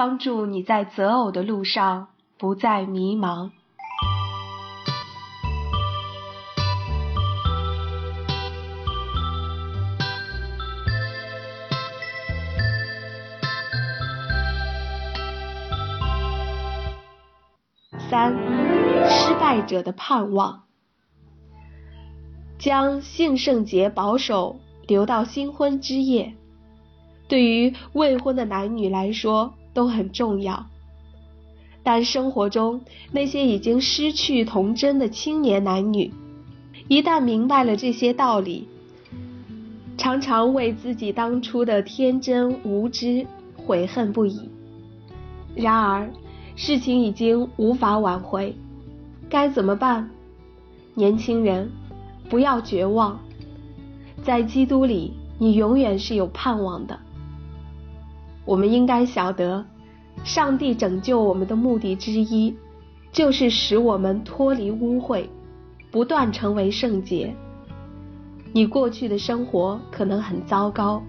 帮助你在择偶的路上不再迷茫。三，失败者的盼望，将性圣洁保守留到新婚之夜，对于未婚的男女来说都很重要。但生活中那些已经失去童真的青年男女，一旦明白了这些道理，常常为自己当初的天真无知悔恨不已。然而，事情已经无法挽回，该怎么办？年轻人，不要绝望，在基督里，你永远是有盼望的。我们应该晓得，上帝拯救我们的目的之一，就是使我们脱离污秽，不断成为圣洁。你过去的生活可能很糟糕，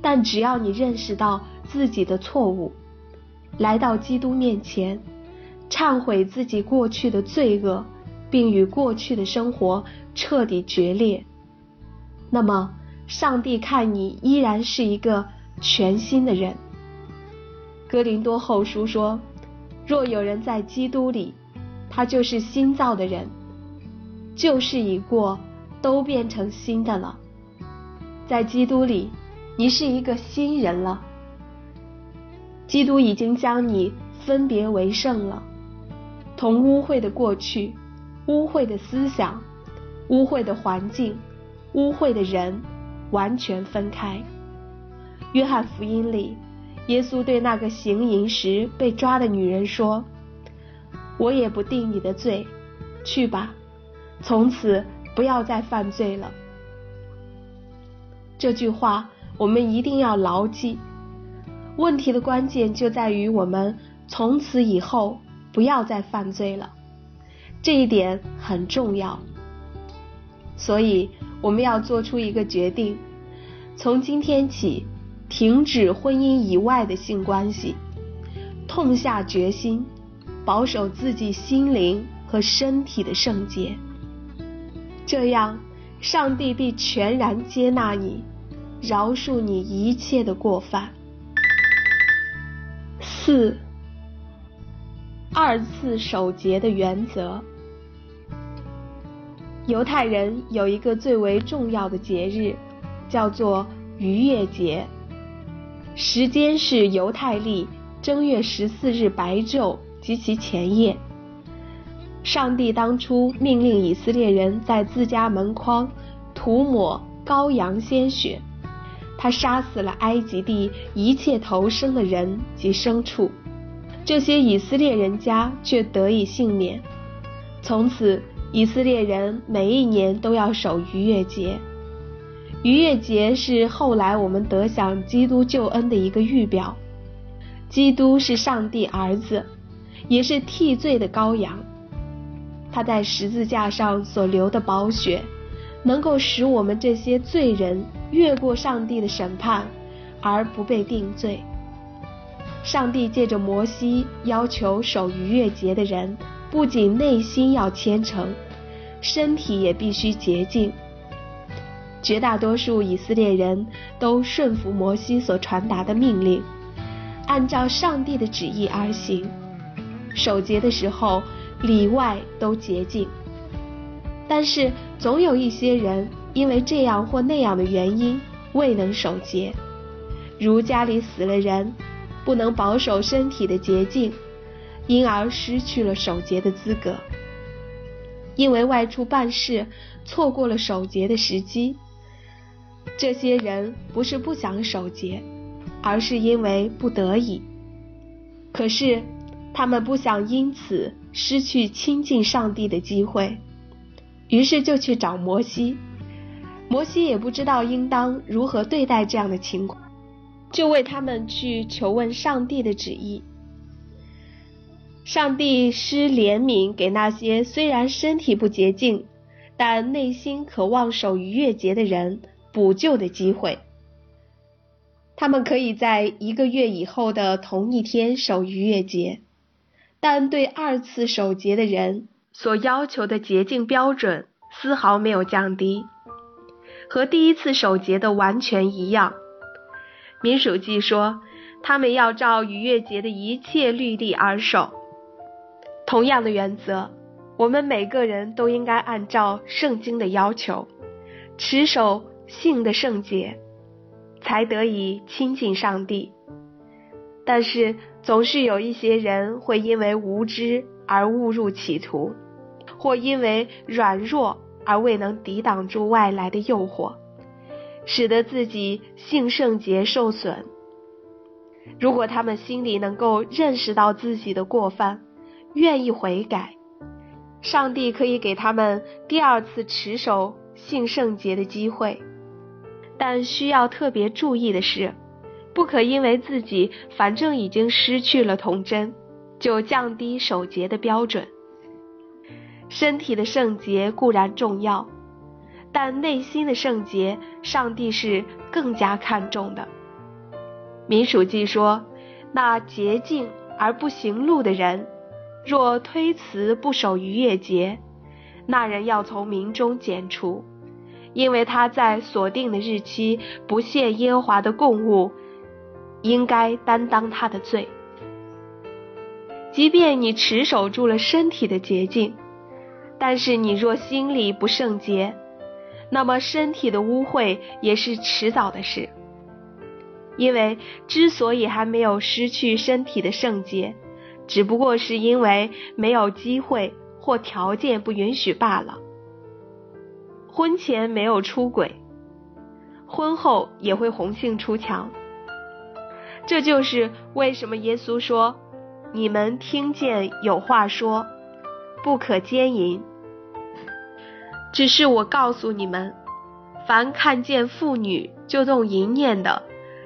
但只要你认识到自己的错误。来到基督面前，忏悔自己过去的罪恶，并与过去的生活彻底决裂。那么，上帝看你依然是一个全新的人。哥林多后书说：“若有人在基督里，他就是新造的人，旧事已过，都变成新的了。在基督里，你是一个新人了。”基督已经将你分别为圣了，同污秽的过去、污秽的思想、污秽的环境、污秽的人完全分开。约翰福音里，耶稣对那个行淫时被抓的女人说：“我也不定你的罪，去吧，从此不要再犯罪了。”这句话我们一定要牢记。问题的关键就在于我们从此以后不要再犯罪了，这一点很重要。所以我们要做出一个决定：从今天起停止婚姻以外的性关系，痛下决心保守自己心灵和身体的圣洁。这样，上帝必全然接纳你，饶恕你一切的过犯。四，二次守节的原则。犹太人有一个最为重要的节日，叫做逾越节，时间是犹太历正月十四日白昼及其前夜。上帝当初命令以色列人在自家门框涂抹羔羊鲜血。他杀死了埃及地一切投生的人及牲畜，这些以色列人家却得以幸免。从此，以色列人每一年都要守逾越节。逾越节是后来我们得享基督救恩的一个预表。基督是上帝儿子，也是替罪的羔羊。他在十字架上所流的宝血。能够使我们这些罪人越过上帝的审判，而不被定罪。上帝借着摩西要求守逾越节的人，不仅内心要虔诚，身体也必须洁净。绝大多数以色列人都顺服摩西所传达的命令，按照上帝的旨意而行。守节的时候，里外都洁净。但是总有一些人因为这样或那样的原因未能守节，如家里死了人，不能保守身体的洁净，因而失去了守节的资格。因为外出办事错过了守节的时机，这些人不是不想守节，而是因为不得已。可是他们不想因此失去亲近上帝的机会。于是就去找摩西，摩西也不知道应当如何对待这样的情况，就为他们去求问上帝的旨意。上帝施怜悯给那些虽然身体不洁净，但内心渴望守逾越节的人补救的机会。他们可以在一个月以后的同一天守逾越节，但对二次守节的人所要求的洁净标准丝毫没有降低，和第一次守节的完全一样。民数记说，他们要照逾越节的一切律例而守。同样的原则，我们每个人都应该按照圣经的要求，持守性的圣洁，才得以亲近上帝。但是，总是有一些人会因为无知而误入歧途，或因为软弱而未能抵挡住外来的诱惑。使得自己性圣洁受损。如果他们心里能够认识到自己的过犯，愿意悔改，上帝可以给他们第二次持守性圣洁的机会。但需要特别注意的是，不可因为自己反正已经失去了童真，就降低守节的标准。身体的圣洁固然重要。但内心的圣洁，上帝是更加看重的。民数记说：“那洁净而不行路的人，若推辞不守逾越节，那人要从民中剪除，因为他在锁定的日期不献耶和华的供物，应该担当他的罪。即便你持守住了身体的洁净，但是你若心里不圣洁，那么身体的污秽也是迟早的事，因为之所以还没有失去身体的圣洁，只不过是因为没有机会或条件不允许罢了。婚前没有出轨，婚后也会红杏出墙。这就是为什么耶稣说：“你们听见有话说，不可奸淫。”只是我告诉你们，凡看见妇女就动淫念的，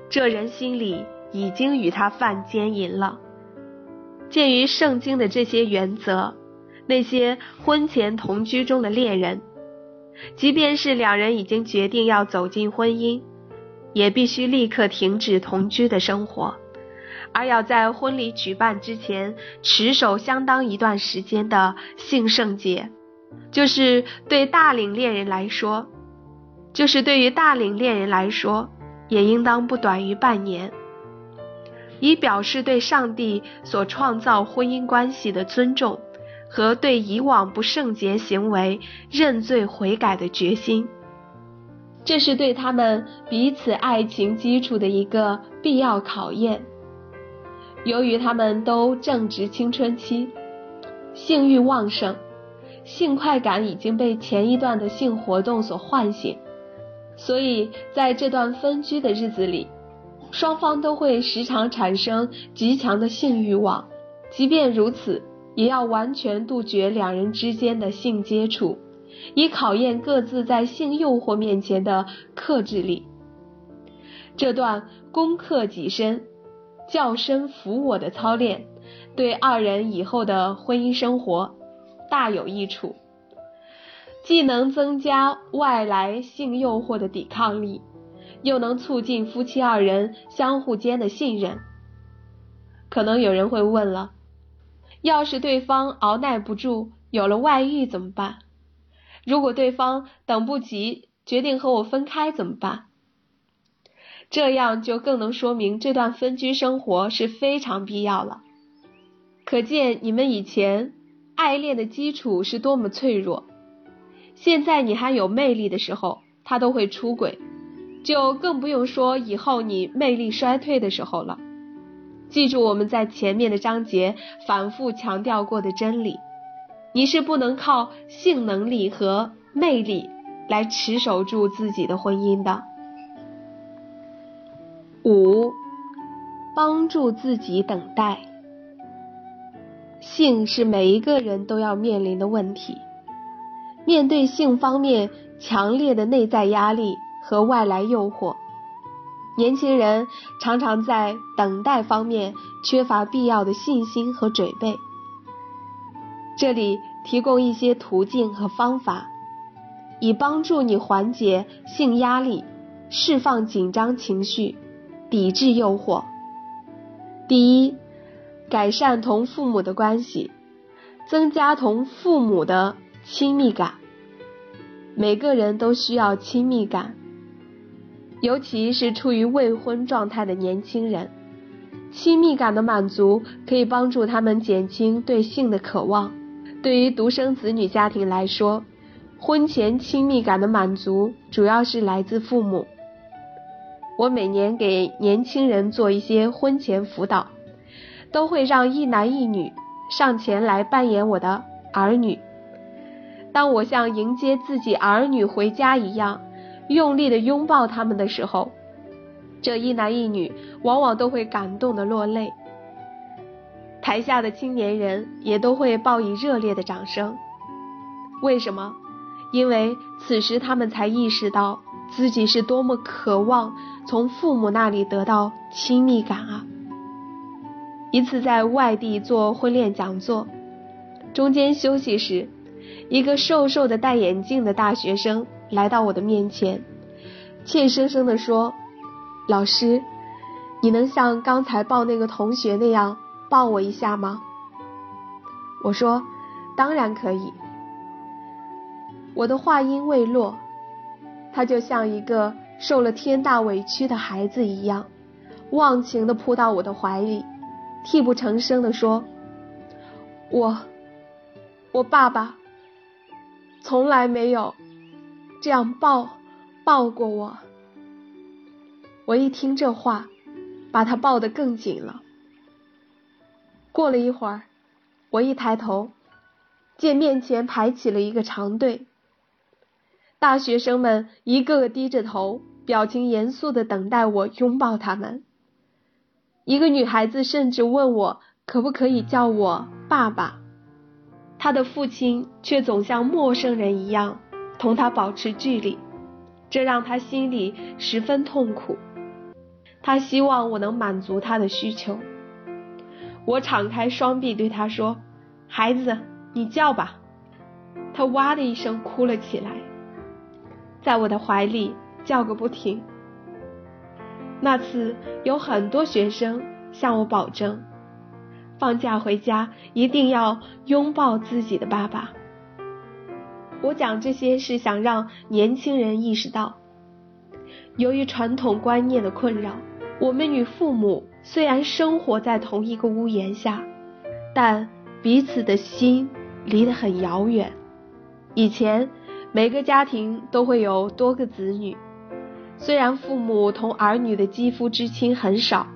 这人心里已经与他犯奸淫了。鉴于圣经的这些原则，那些婚前同居中的恋人，即便是两人已经决定要走进婚姻，也必须立刻停止同居的生活，而要在婚礼举办之前持守相当一段时间的性圣节。就是对大龄恋人来说，就是对于大龄恋人来说，也应当不短于半年，以表示对上帝所创造婚姻关系的尊重和对以往不圣洁行为认罪悔改的决心。这是对他们彼此爱情基础的一个必要考验。由于他们都正值青春期，性欲旺盛。性快感已经被前一段的性活动所唤醒，所以在这段分居的日子里，双方都会时常产生极强的性欲望。即便如此，也要完全杜绝两人之间的性接触，以考验各自在性诱惑面前的克制力。这段攻克己身、较深服我的操练，对二人以后的婚姻生活。大有益处，既能增加外来性诱惑的抵抗力，又能促进夫妻二人相互间的信任。可能有人会问了，要是对方熬耐不住，有了外遇怎么办？如果对方等不及，决定和我分开怎么办？这样就更能说明这段分居生活是非常必要了。可见你们以前。爱恋的基础是多么脆弱，现在你还有魅力的时候，他都会出轨，就更不用说以后你魅力衰退的时候了。记住我们在前面的章节反复强调过的真理，你是不能靠性能力和魅力来持守住自己的婚姻的。五，帮助自己等待。性是每一个人都要面临的问题。面对性方面强烈的内在压力和外来诱惑，年轻人常常在等待方面缺乏必要的信心和准备。这里提供一些途径和方法，以帮助你缓解性压力、释放紧张情绪，抵制诱惑。第一，改善同父母的关系，增加同父母的亲密感。每个人都需要亲密感，尤其是处于未婚状态的年轻人。亲密感的满足可以帮助他们减轻对性的渴望。对于独生子女家庭来说，婚前亲密感的满足主要是来自父母。我每年给年轻人做一些婚前辅导，都会让一男一女上前来扮演我的儿女。当我像迎接自己儿女回家一样用力的拥抱他们的时候，这一男一女往往都会感动的落泪。台下的青年人也都会报以热烈的掌声。为什么？因为此时他们才意识到自己是多么渴望从父母那里得到亲密感啊！一次在外地做婚恋讲座，中间休息时，一个瘦瘦的戴眼镜的大学生来到我的面前，怯生生地说：“老师，你能像刚才抱那个同学那样抱我一下吗？”我说：“当然可以。”我的话音未落，他就像一个受了天大委屈的孩子一样，忘情的扑到我的怀里，泣不成声的说：“我，我爸爸从来没有这样抱抱过我。”我一听这话，把他抱得更紧了。过了一会儿，我一抬头，见面前排起了一个长队。大学生们一个个低着头，表情严肃的等待我拥抱他们。一个女孩子甚至问我可不可以叫我爸爸，她的父亲却总像陌生人一样同他保持距离，这让他心里十分痛苦。他希望我能满足他的需求。我敞开双臂对他说：“孩子，你叫吧。”他哇的一声哭了起来。在我的怀里叫个不停。那次有很多学生向我保证，放假回家一定要拥抱自己的爸爸。我讲这些是想让年轻人意识到，由于传统观念的困扰，我们与父母虽然生活在同一个屋檐下，但彼此的心离得很遥远。以前。每个家庭都会有多个子女，虽然父母同儿女的肌肤之亲很少，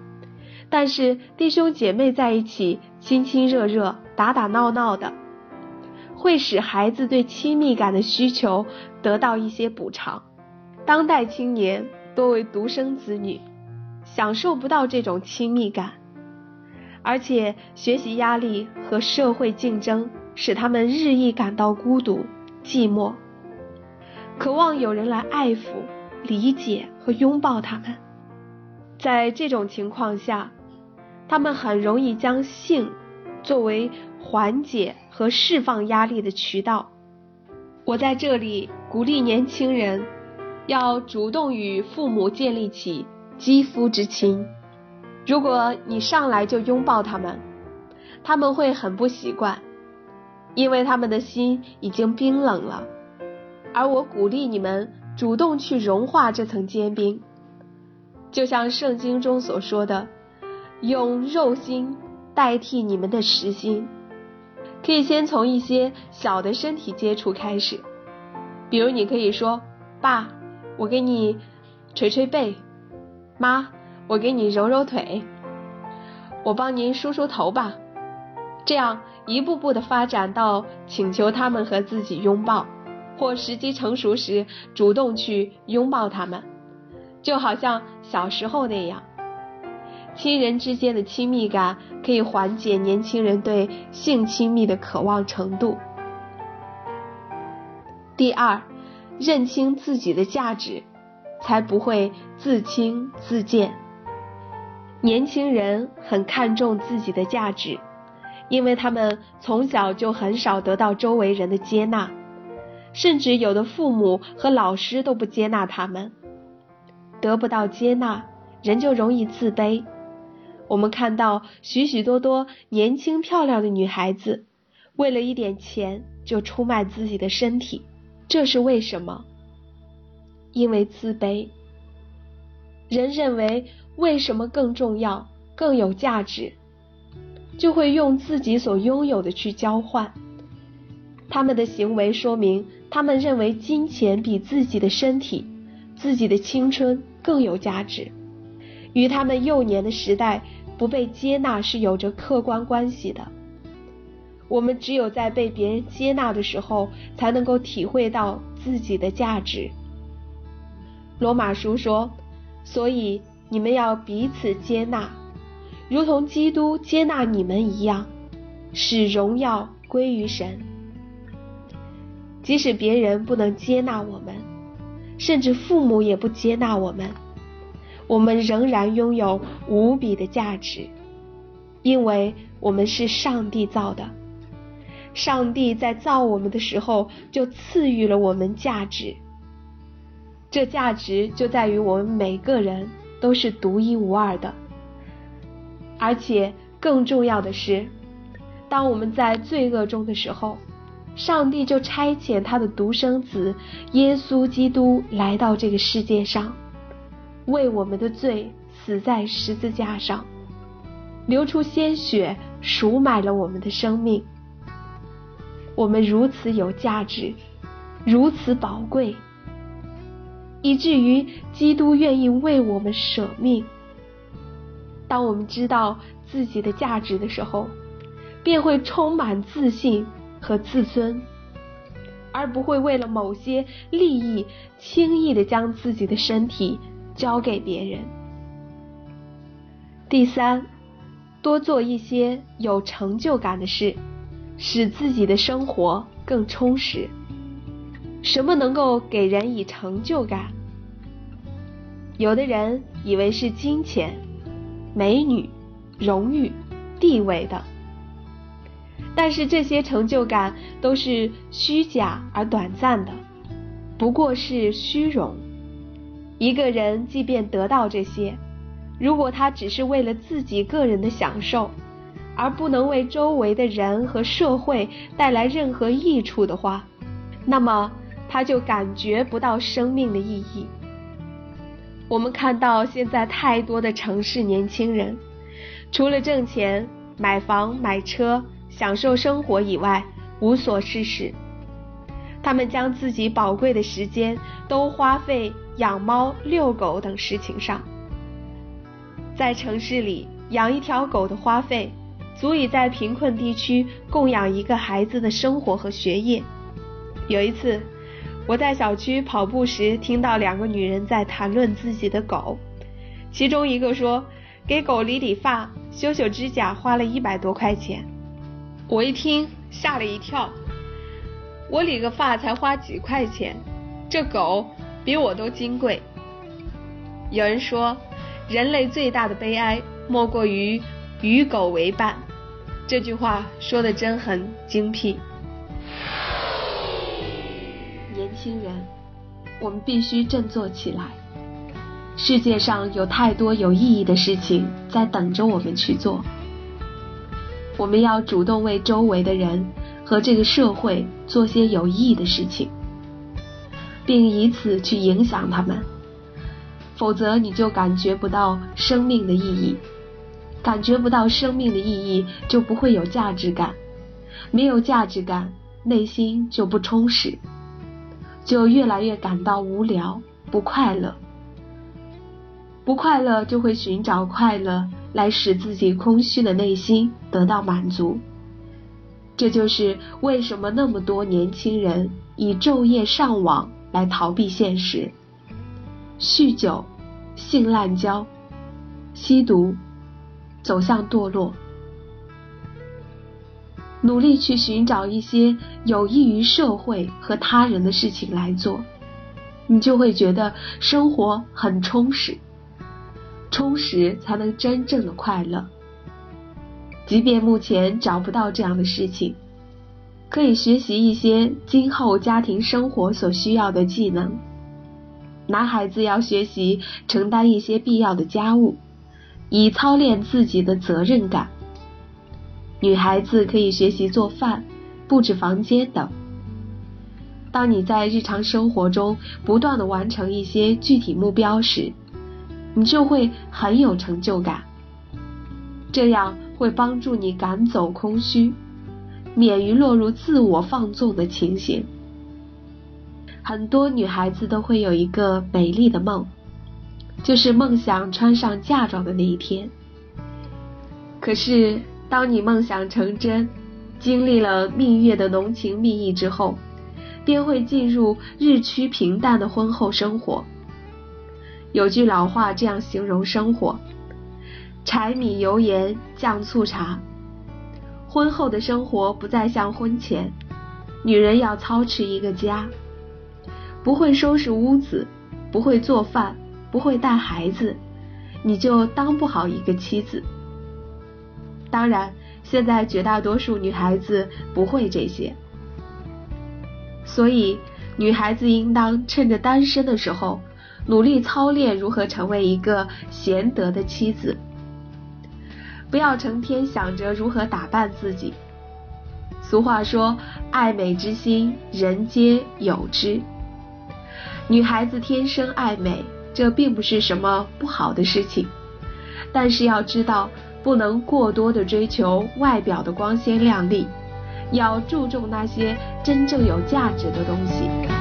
但是弟兄姐妹在一起亲亲热热、打打闹闹的，会使孩子对亲密感的需求得到一些补偿。当代青年多为独生子女，享受不到这种亲密感，而且学习压力和社会竞争使他们日益感到孤独、寂寞。渴望有人来爱抚、理解和拥抱他们。在这种情况下，他们很容易将性作为缓解和释放压力的渠道。我在这里鼓励年轻人要主动与父母建立起肌肤之亲。如果你上来就拥抱他们，他们会很不习惯，因为他们的心已经冰冷了。而我鼓励你们主动去融化这层坚冰，就像圣经中所说的，用肉心代替你们的实心。可以先从一些小的身体接触开始，比如你可以说：“爸，我给你捶捶背；妈，我给你揉揉腿；我帮您梳梳头吧。”这样一步步的发展到请求他们和自己拥抱。或时机成熟时，主动去拥抱他们，就好像小时候那样。亲人之间的亲密感可以缓解年轻人对性亲密的渴望程度。第二，认清自己的价值，才不会自轻自贱。年轻人很看重自己的价值，因为他们从小就很少得到周围人的接纳。甚至有的父母和老师都不接纳他们，得不到接纳，人就容易自卑。我们看到许许多多年轻漂亮的女孩子，为了一点钱就出卖自己的身体，这是为什么？因为自卑。人认为为什么更重要、更有价值，就会用自己所拥有的去交换。他们的行为说明，他们认为金钱比自己的身体、自己的青春更有价值，与他们幼年的时代不被接纳是有着客观关系的。我们只有在被别人接纳的时候，才能够体会到自己的价值。罗马书说：“所以你们要彼此接纳，如同基督接纳你们一样，使荣耀归于神。”即使别人不能接纳我们，甚至父母也不接纳我们，我们仍然拥有无比的价值，因为我们是上帝造的。上帝在造我们的时候就赐予了我们价值，这价值就在于我们每个人都是独一无二的，而且更重要的是，当我们在罪恶中的时候。上帝就差遣他的独生子耶稣基督来到这个世界上，为我们的罪死在十字架上，流出鲜血赎买了我们的生命。我们如此有价值，如此宝贵，以至于基督愿意为我们舍命。当我们知道自己的价值的时候，便会充满自信。和自尊，而不会为了某些利益轻易的将自己的身体交给别人。第三，多做一些有成就感的事，使自己的生活更充实。什么能够给人以成就感？有的人以为是金钱、美女、荣誉、地位等。但是这些成就感都是虚假而短暂的，不过是虚荣。一个人即便得到这些，如果他只是为了自己个人的享受，而不能为周围的人和社会带来任何益处的话，那么他就感觉不到生命的意义。我们看到现在太多的城市年轻人，除了挣钱、买房、买车。享受生活以外无所事事，他们将自己宝贵的时间都花费养猫、遛狗等事情上。在城市里养一条狗的花费，足以在贫困地区供养一个孩子的生活和学业。有一次，我在小区跑步时，听到两个女人在谈论自己的狗，其中一个说：“给狗理理发、修修指甲花了一百多块钱。”我一听吓了一跳，我理个发才花几块钱，这狗比我都金贵。有人说，人类最大的悲哀莫过于与狗为伴，这句话说的真很精辟。年轻人，我们必须振作起来，世界上有太多有意义的事情在等着我们去做。我们要主动为周围的人和这个社会做些有意义的事情，并以此去影响他们。否则，你就感觉不到生命的意义，感觉不到生命的意义，就不会有价值感。没有价值感，内心就不充实，就越来越感到无聊、不快乐。不快乐就会寻找快乐。来使自己空虚的内心得到满足，这就是为什么那么多年轻人以昼夜上网来逃避现实，酗酒、性滥交、吸毒，走向堕落。努力去寻找一些有益于社会和他人的事情来做，你就会觉得生活很充实。充实才能真正的快乐。即便目前找不到这样的事情，可以学习一些今后家庭生活所需要的技能，男孩子要学习承担一些必要的家务，以操练自己的责任感。女孩子可以学习做饭、布置房间等。当你在日常生活中不断的完成一些具体目标时，你就会很有成就感。这样会帮助你赶走空虚，免于落入自我放纵的情形。很多女孩子都会有一个美丽的梦，就是梦想穿上嫁妆的那一天。可是。当你梦想成真，经历了蜜月的浓情蜜意之后，便会进入日趋平淡的婚后生活。有句老话这样形容生活：柴米油盐酱醋茶。婚后的生活不再像婚前，女人要操持一个家，不会收拾屋子，不会做饭，不会带孩子，你就当不好一个妻子。当然，现在绝大多数女孩子不会这些，所以女孩子应当趁着单身的时候，努力操练如何成为一个贤德的妻子，不要成天想着如何打扮自己。俗话说：“爱美之心，人皆有之。”女孩子天生爱美，这并不是什么不好的事情，但是要知道。不能过多的追求外表的光鲜亮丽，要注重那些真正有价值的东西。